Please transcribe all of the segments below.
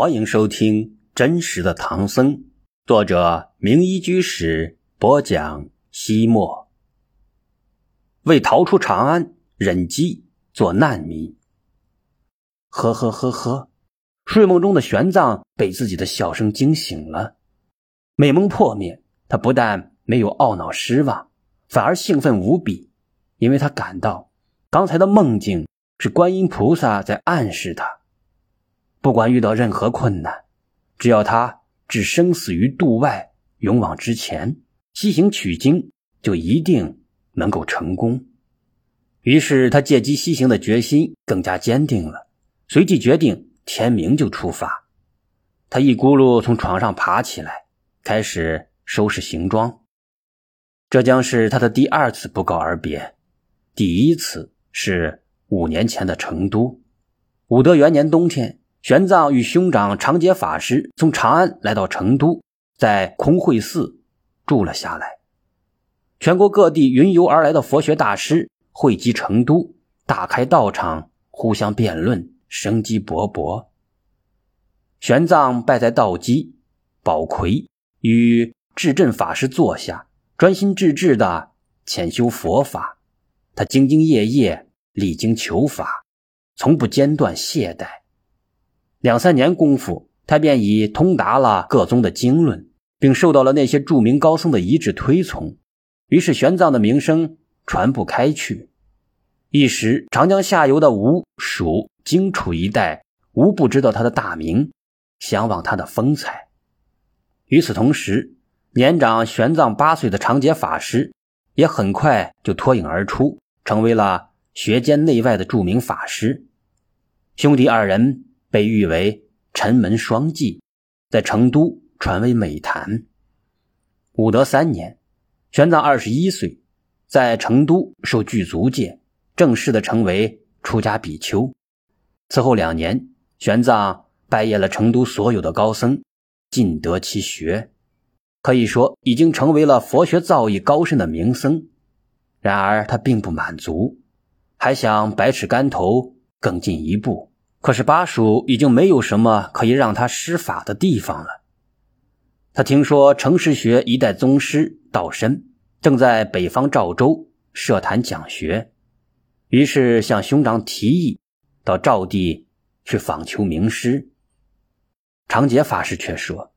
欢迎收听《真实的唐僧》，作者名医居士播讲。西莫为逃出长安，忍饥做难民。呵呵呵呵，睡梦中的玄奘被自己的笑声惊醒了，美梦破灭，他不但没有懊恼失望，反而兴奋无比，因为他感到刚才的梦境是观音菩萨在暗示他。不管遇到任何困难，只要他置生死于度外，勇往直前，西行取经，就一定能够成功。于是他借机西行的决心更加坚定了，随即决定天明就出发。他一咕噜从床上爬起来，开始收拾行装。这将是他的第二次不告而别，第一次是五年前的成都，武德元年冬天。玄奘与兄长长解法师从长安来到成都，在空慧寺住了下来。全国各地云游而来的佛学大师汇集成都，大开道场，互相辩论，生机勃勃。玄奘拜在道基，宝魁与智镇法师坐下，专心致志的潜修佛法。他兢兢业业，励精求法，从不间断懈怠。两三年功夫，他便已通达了各宗的经论，并受到了那些著名高僧的一致推崇。于是，玄奘的名声传不开去。一时，长江下游的吴、蜀、荆楚一带无不知道他的大名，向往他的风采。与此同时，年长玄奘八岁的长解法师也很快就脱颖而出，成为了学间内外的著名法师。兄弟二人。被誉为陈门双季，在成都传为美谈。武德三年，玄奘二十一岁，在成都受具足戒，正式的成为出家比丘。此后两年，玄奘拜谒了成都所有的高僧，尽得其学，可以说已经成为了佛学造诣高深的名僧。然而他并不满足，还想百尺竿头更进一步。可是巴蜀已经没有什么可以让他施法的地方了。他听说程师学一代宗师道深正在北方赵州设坛讲学，于是向兄长提议到赵地去访求名师。长解法师却说：“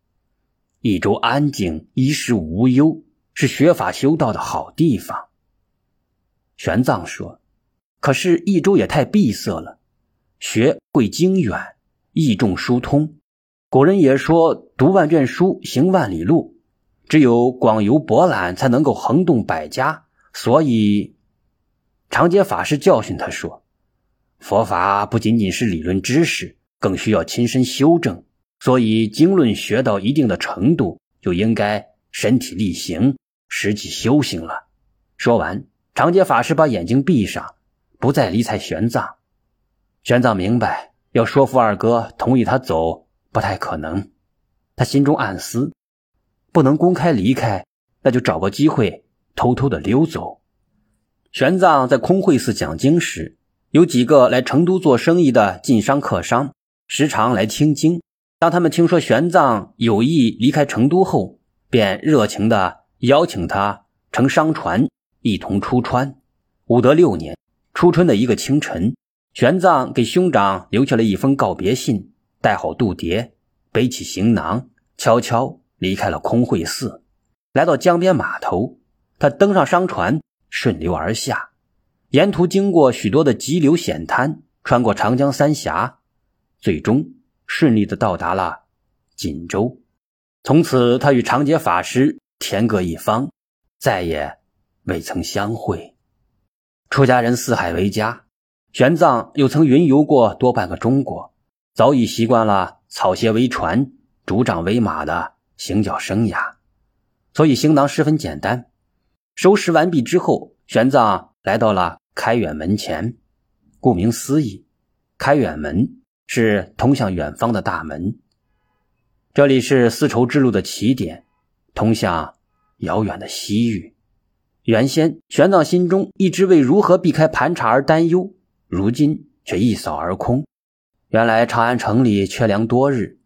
益州安静，衣食无忧，是学法修道的好地方。”玄奘说：“可是益州也太闭塞了。”学会经远，意重疏通。古人也说：“读万卷书，行万里路。”只有广游博览，才能够横动百家。所以，长解法师教训他说：“佛法不仅仅是理论知识，更需要亲身修正。所以，经论学到一定的程度，就应该身体力行，实际修行了。”说完，长解法师把眼睛闭上，不再理睬玄奘。玄奘明白，要说服二哥同意他走不太可能。他心中暗思：不能公开离开，那就找个机会偷偷的溜走。玄奘在空慧寺讲经时，有几个来成都做生意的晋商客商，时常来听经。当他们听说玄奘有意离开成都后，便热情的邀请他乘商船一同出川。武德六年初春的一个清晨。玄奘给兄长留下了一封告别信，带好度牒，背起行囊，悄悄离开了空慧寺，来到江边码头。他登上商船，顺流而下，沿途经过许多的急流险滩，穿过长江三峡，最终顺利的到达了锦州。从此，他与长劫法师天各一方，再也未曾相会。出家人四海为家。玄奘又曾云游过多半个中国，早已习惯了草鞋为船、竹杖为马的行脚生涯，所以行囊十分简单。收拾完毕之后，玄奘来到了开远门前。顾名思义，开远门是通向远方的大门。这里是丝绸之路的起点，通向遥远的西域。原先，玄奘心中一直为如何避开盘查而担忧。如今却一扫而空。原来长安城里缺粮多日，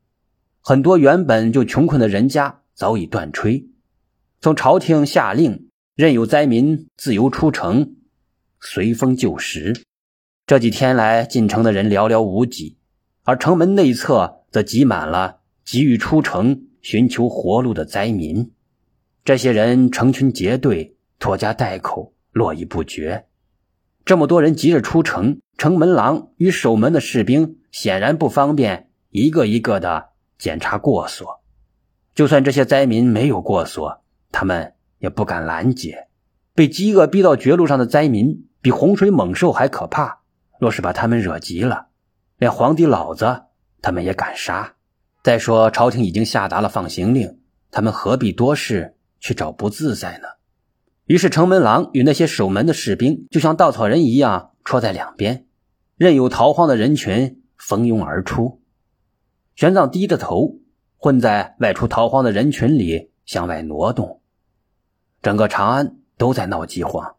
很多原本就穷困的人家早已断炊。从朝廷下令，任由灾民自由出城，随风就食。这几天来进城的人寥寥无几，而城门内侧则挤满了急于出城寻求活路的灾民。这些人成群结队，拖家带口，络绎不绝。这么多人急着出城，城门郎与守门的士兵显然不方便一个一个的。检查过所，就算这些灾民没有过所，他们也不敢拦截。被饥饿逼到绝路上的灾民，比洪水猛兽还可怕。若是把他们惹急了，连皇帝老子他们也敢杀。再说，朝廷已经下达了放行令，他们何必多事去找不自在呢？于是，城门郎与那些守门的士兵，就像稻草人一样戳在两边，任由逃荒的人群蜂拥而出。玄奘低着头，混在外出逃荒的人群里向外挪动。整个长安都在闹饥荒，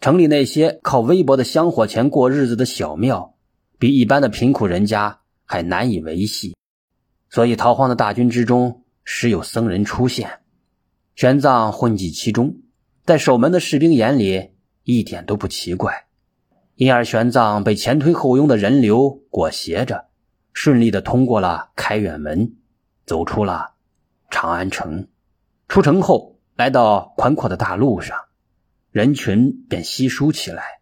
城里那些靠微薄的香火钱过日子的小庙，比一般的贫苦人家还难以维系。所以，逃荒的大军之中时有僧人出现，玄奘混迹其中，在守门的士兵眼里一点都不奇怪。因而，玄奘被前推后拥的人流裹挟着。顺利的通过了开远门，走出了长安城。出城后，来到宽阔的大路上，人群便稀疏起来。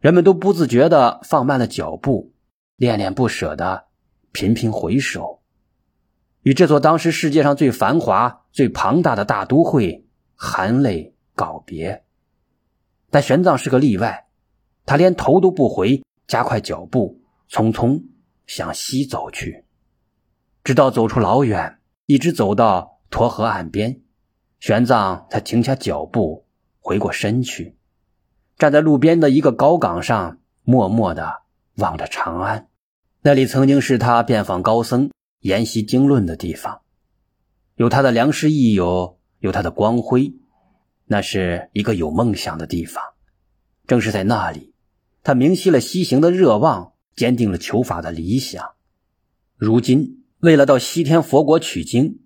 人们都不自觉的放慢了脚步，恋恋不舍的频频回首，与这座当时世界上最繁华、最庞大的大都会含泪告别。但玄奘是个例外，他连头都不回，加快脚步，匆匆。向西走去，直到走出老远，一直走到沱河岸边，玄奘才停下脚步，回过身去，站在路边的一个高岗上，默默的望着长安。那里曾经是他遍访高僧、研习经论的地方，有他的良师益友，有他的光辉，那是一个有梦想的地方。正是在那里，他明晰了西行的热望。坚定了求法的理想。如今，为了到西天佛国取经，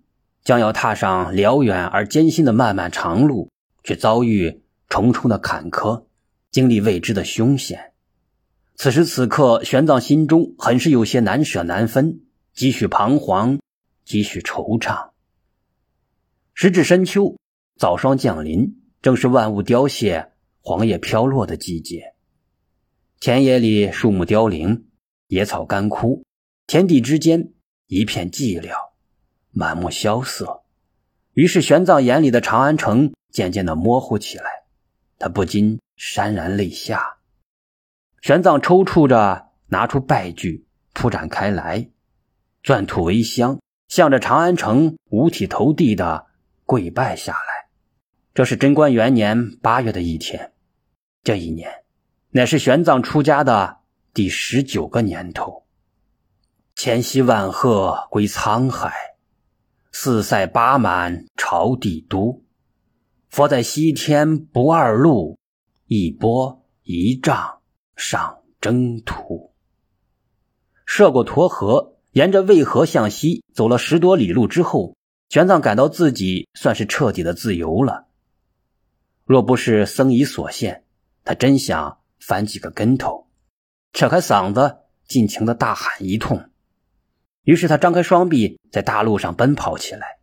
将要踏上辽远而艰辛的漫漫长路，却遭遇重重的坎坷，经历未知的凶险。此时此刻，玄奘心中很是有些难舍难分，几许彷徨，几许惆怅。时至深秋，早霜降临，正是万物凋谢、黄叶飘落的季节。田野里树木凋零，野草干枯，天地之间一片寂寥，满目萧瑟。于是玄奘眼里的长安城渐渐的模糊起来，他不禁潸然泪下。玄奘抽搐着拿出拜具铺展开来，钻土为香，向着长安城五体投地的跪拜下来。这是贞观元年八月的一天，这一年。乃是玄奘出家的第十九个年头。千溪万壑归沧海，四塞八满朝帝都。佛在西天不二路，一波一丈上征途。涉过沱河，沿着渭河向西走了十多里路之后，玄奘感到自己算是彻底的自由了。若不是僧仪所限，他真想。翻几个跟头，扯开嗓子，尽情的大喊一通。于是他张开双臂，在大路上奔跑起来。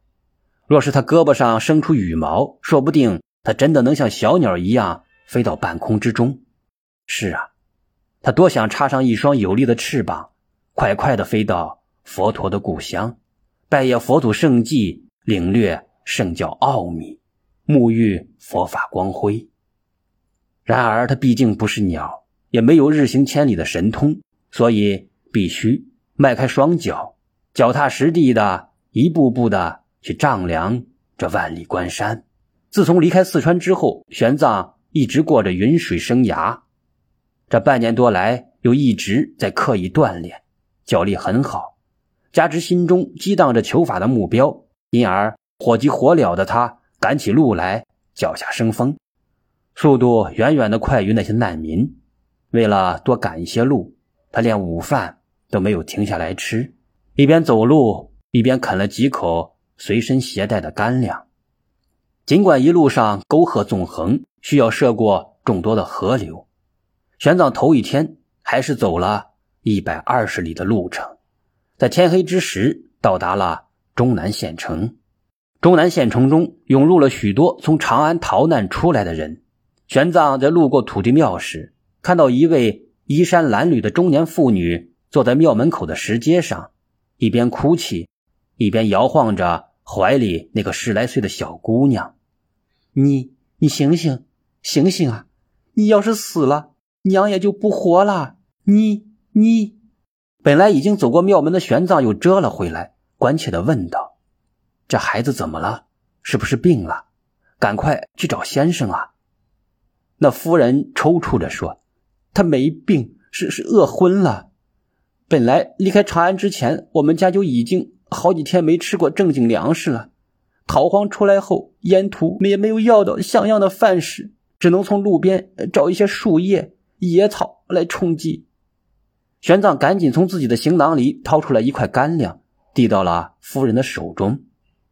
若是他胳膊上生出羽毛，说不定他真的能像小鸟一样飞到半空之中。是啊，他多想插上一双有力的翅膀，快快的飞到佛陀的故乡，拜谒佛祖圣迹，领略圣教奥秘，沐浴佛法光辉。然而，他毕竟不是鸟，也没有日行千里的神通，所以必须迈开双脚，脚踏实地的，一步步的去丈量这万里关山。自从离开四川之后，玄奘一直过着云水生涯，这半年多来又一直在刻意锻炼，脚力很好，加之心中激荡着求法的目标，因而火急火燎的他赶起路来，脚下生风。速度远远的快于那些难民。为了多赶一些路，他连午饭都没有停下来吃，一边走路一边啃了几口随身携带的干粮。尽管一路上沟壑纵横，需要涉过众多的河流，玄奘头一天还是走了一百二十里的路程，在天黑之时到达了终南县城。终南县城中涌入了许多从长安逃难出来的人。玄奘在路过土地庙时，看到一位衣衫褴褛的中年妇女坐在庙门口的石阶上，一边哭泣，一边摇晃着怀里那个十来岁的小姑娘。你，你醒醒，醒醒啊！你要是死了，娘也就不活了。你，你，本来已经走过庙门的玄奘又折了回来，关切的问道：“这孩子怎么了？是不是病了？赶快去找先生啊！”那夫人抽搐着说：“他没病，是是饿昏了。本来离开长安之前，我们家就已经好几天没吃过正经粮食了。逃荒出来后，沿途也没有要到像样的饭食，只能从路边找一些树叶、野草来充饥。”玄奘赶紧从自己的行囊里掏出来一块干粮，递到了夫人的手中。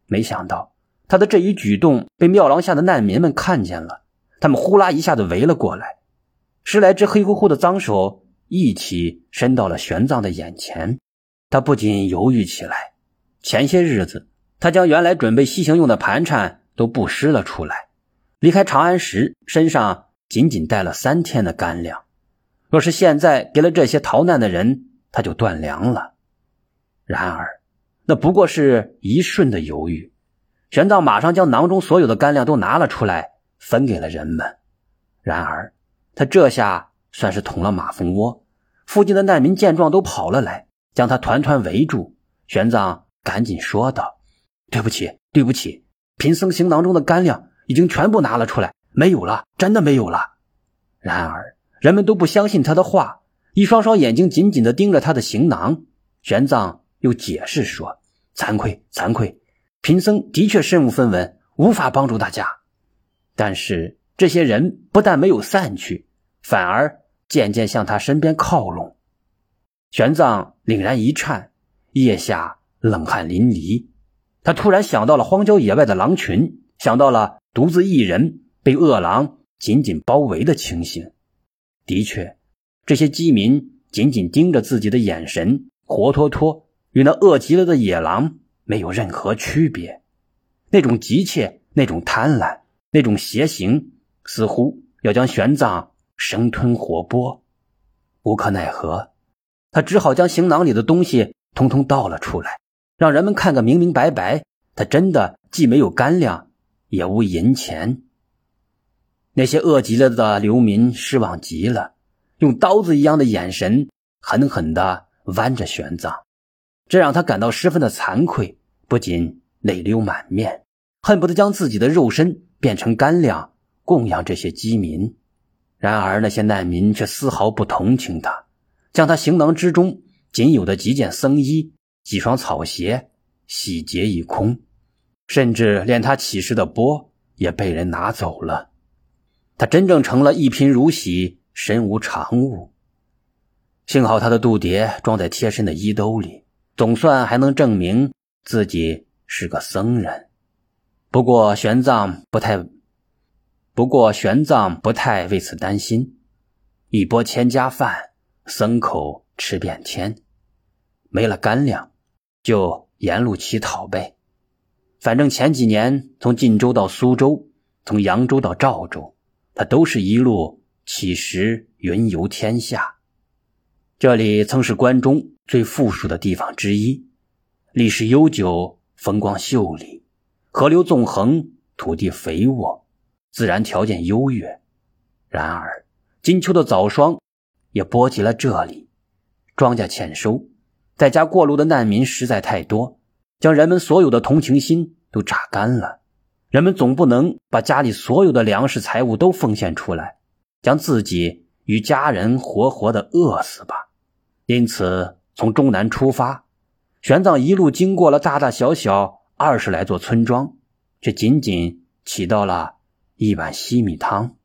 没想到他的这一举动被庙廊下的难民们看见了。他们呼啦一下子围了过来，十来只黑乎乎的脏手一起伸到了玄奘的眼前。他不禁犹豫起来。前些日子，他将原来准备西行用的盘缠都布施了出来。离开长安时，身上仅仅带了三天的干粮。若是现在给了这些逃难的人，他就断粮了。然而，那不过是一瞬的犹豫。玄奘马上将囊中所有的干粮都拿了出来。分给了人们，然而他这下算是捅了马蜂窝。附近的难民见状都跑了来，将他团团围住。玄奘赶紧说道：“对不起，对不起，贫僧行囊中的干粮已经全部拿了出来，没有了，真的没有了。”然而人们都不相信他的话，一双双眼睛紧紧地盯着他的行囊。玄奘又解释说：“惭愧，惭愧，贫僧的确身无分文，无法帮助大家。”但是这些人不但没有散去，反而渐渐向他身边靠拢。玄奘凛然一颤，腋下冷汗淋漓。他突然想到了荒郊野外的狼群，想到了独自一人被恶狼紧紧包围的情形。的确，这些饥民紧紧盯着自己的眼神，活脱脱与那饿极了的野狼没有任何区别。那种急切，那种贪婪。那种邪行似乎要将玄奘生吞活剥，无可奈何，他只好将行囊里的东西通通倒了出来，让人们看个明明白白。他真的既没有干粮，也无银钱。那些饿极了的流民失望极了，用刀子一样的眼神狠狠地剜着玄奘，这让他感到十分的惭愧，不仅泪流满面，恨不得将自己的肉身。变成干粮供养这些饥民，然而那些难民却丝毫不同情他，将他行囊之中仅有的几件僧衣、几双草鞋洗劫一空，甚至连他乞食的钵也被人拿走了。他真正成了一贫如洗、身无长物。幸好他的度牒装在贴身的衣兜里，总算还能证明自己是个僧人。不过玄奘不太，不过玄奘不太为此担心。一钵千家饭，僧口吃遍天。没了干粮，就沿路乞讨呗。反正前几年从晋州到苏州，从扬州到赵州，他都是一路乞食云游天下。这里曾是关中最富庶的地方之一，历史悠久，风光秀丽。河流纵横，土地肥沃，自然条件优越。然而，金秋的早霜也波及了这里，庄稼欠收，在家过路的难民实在太多，将人们所有的同情心都榨干了。人们总不能把家里所有的粮食财物都奉献出来，将自己与家人活活的饿死吧。因此，从中南出发，玄奘一路经过了大大小小。二十来座村庄，却仅仅起到了一碗稀米汤。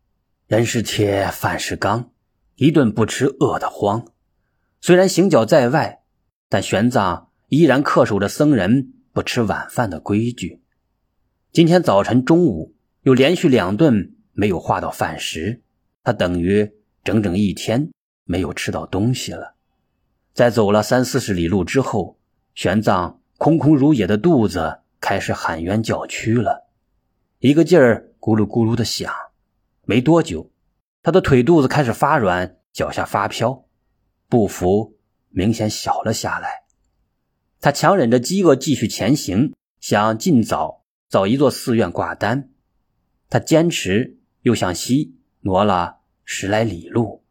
人是铁，饭是钢，一顿不吃饿得慌。虽然行脚在外，但玄奘依然恪守着僧人不吃晚饭的规矩。今天早晨、中午又连续两顿没有化到饭食，他等于整整一天没有吃到东西了。在走了三四十里路之后，玄奘空空如也的肚子开始喊冤叫屈了，一个劲儿咕噜咕噜的响。没多久，他的腿肚子开始发软，脚下发飘，步幅明显小了下来。他强忍着饥饿继续前行，想尽早找一座寺院挂单。他坚持又向西挪了十来里路，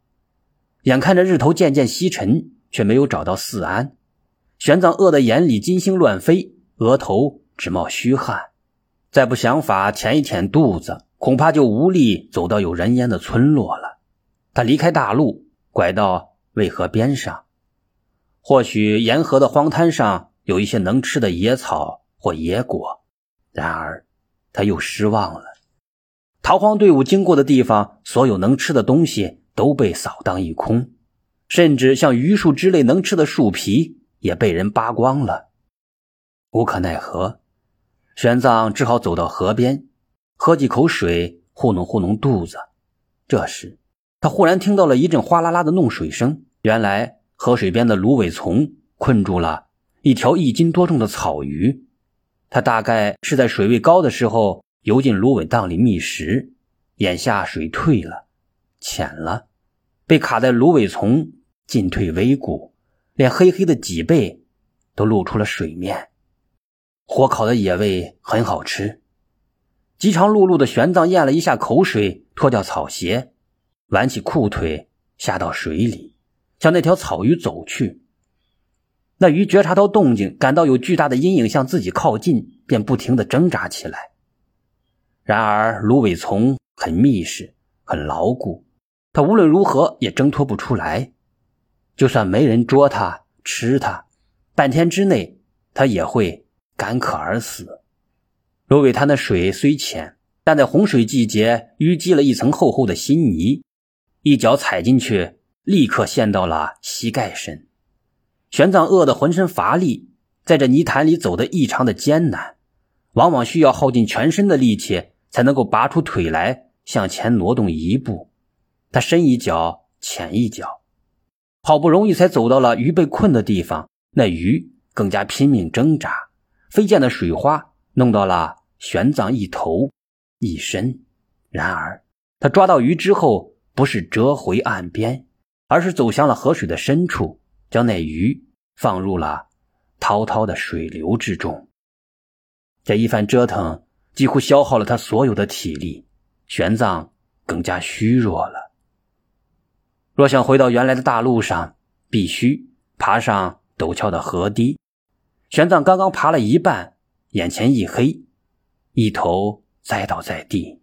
眼看着日头渐渐西沉。却没有找到四安，玄奘饿得眼里金星乱飞，额头直冒虚汗，再不想法填一填肚子，恐怕就无力走到有人烟的村落了。他离开大路，拐到渭河边上，或许沿河的荒滩上有一些能吃的野草或野果，然而他又失望了。逃荒队伍经过的地方，所有能吃的东西都被扫荡一空。甚至像榆树之类能吃的树皮也被人扒光了，无可奈何，玄奘只好走到河边，喝几口水糊弄糊弄肚子。这时，他忽然听到了一阵哗啦啦的弄水声。原来，河水边的芦苇丛困住了一条一斤多重的草鱼，它大概是在水位高的时候游进芦苇荡里觅食，眼下水退了，浅了，被卡在芦苇丛。进退维谷，连黑黑的脊背都露出了水面。火烤的野味很好吃。饥肠辘辘的玄奘咽了一下口水，脱掉草鞋，挽起裤腿，下到水里，向那条草鱼走去。那鱼觉察到动静，感到有巨大的阴影向自己靠近，便不停的挣扎起来。然而芦苇丛很密实，很牢固，它无论如何也挣脱不出来。就算没人捉它吃它，半天之内它也会干渴而死。芦苇滩的水虽浅，但在洪水季节淤积了一层厚厚的新泥，一脚踩进去，立刻陷到了膝盖深。玄奘饿得浑身乏力，在这泥潭里走得异常的艰难，往往需要耗尽全身的力气才能够拔出腿来向前挪动一步。他深一脚浅一脚。好不容易才走到了鱼被困的地方，那鱼更加拼命挣扎，飞溅的水花弄到了玄奘一头一身。然而，他抓到鱼之后，不是折回岸边，而是走向了河水的深处，将那鱼放入了滔滔的水流之中。这一番折腾几乎消耗了他所有的体力，玄奘更加虚弱了。若想回到原来的大路上，必须爬上陡峭的河堤。玄奘刚刚爬了一半，眼前一黑，一头栽倒在地。